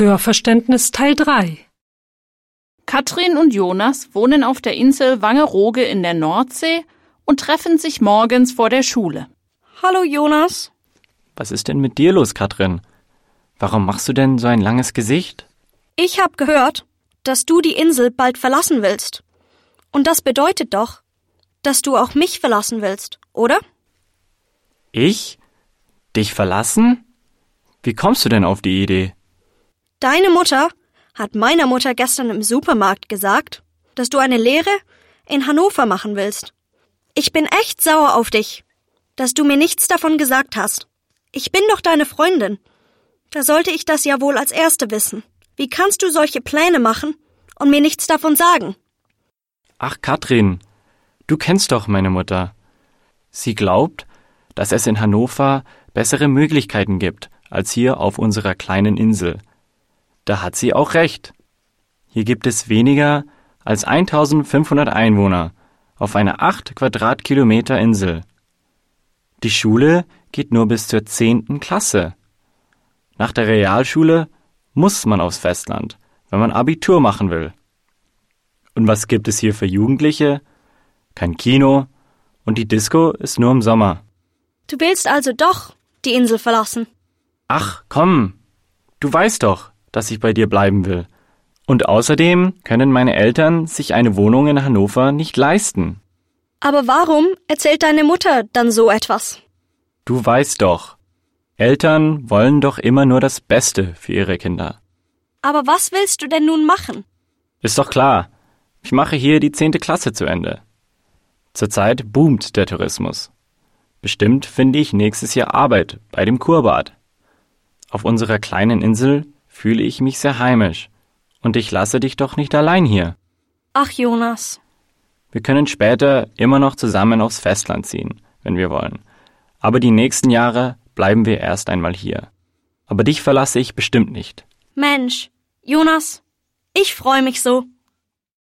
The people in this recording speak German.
Hörverständnis Teil 3 Katrin und Jonas wohnen auf der Insel Wangerooge in der Nordsee und treffen sich morgens vor der Schule. Hallo Jonas. Was ist denn mit dir los, Katrin? Warum machst du denn so ein langes Gesicht? Ich hab gehört, dass du die Insel bald verlassen willst. Und das bedeutet doch, dass du auch mich verlassen willst, oder? Ich? Dich verlassen? Wie kommst du denn auf die Idee? Deine Mutter hat meiner Mutter gestern im Supermarkt gesagt, dass du eine Lehre in Hannover machen willst. Ich bin echt sauer auf dich, dass du mir nichts davon gesagt hast. Ich bin doch deine Freundin. Da sollte ich das ja wohl als Erste wissen. Wie kannst du solche Pläne machen und mir nichts davon sagen? Ach, Katrin, du kennst doch meine Mutter. Sie glaubt, dass es in Hannover bessere Möglichkeiten gibt als hier auf unserer kleinen Insel. Da hat sie auch recht. Hier gibt es weniger als 1500 Einwohner auf einer 8 Quadratkilometer Insel. Die Schule geht nur bis zur zehnten Klasse. Nach der Realschule muss man aufs Festland, wenn man Abitur machen will. Und was gibt es hier für Jugendliche? Kein Kino und die Disco ist nur im Sommer. Du willst also doch die Insel verlassen. Ach, komm. Du weißt doch, dass ich bei dir bleiben will. Und außerdem können meine Eltern sich eine Wohnung in Hannover nicht leisten. Aber warum erzählt deine Mutter dann so etwas? Du weißt doch. Eltern wollen doch immer nur das Beste für ihre Kinder. Aber was willst du denn nun machen? Ist doch klar. Ich mache hier die zehnte Klasse zu Ende. Zurzeit boomt der Tourismus. Bestimmt finde ich nächstes Jahr Arbeit bei dem Kurbad. Auf unserer kleinen Insel fühle ich mich sehr heimisch. Und ich lasse dich doch nicht allein hier. Ach, Jonas. Wir können später immer noch zusammen aufs Festland ziehen, wenn wir wollen. Aber die nächsten Jahre bleiben wir erst einmal hier. Aber dich verlasse ich bestimmt nicht. Mensch, Jonas, ich freue mich so.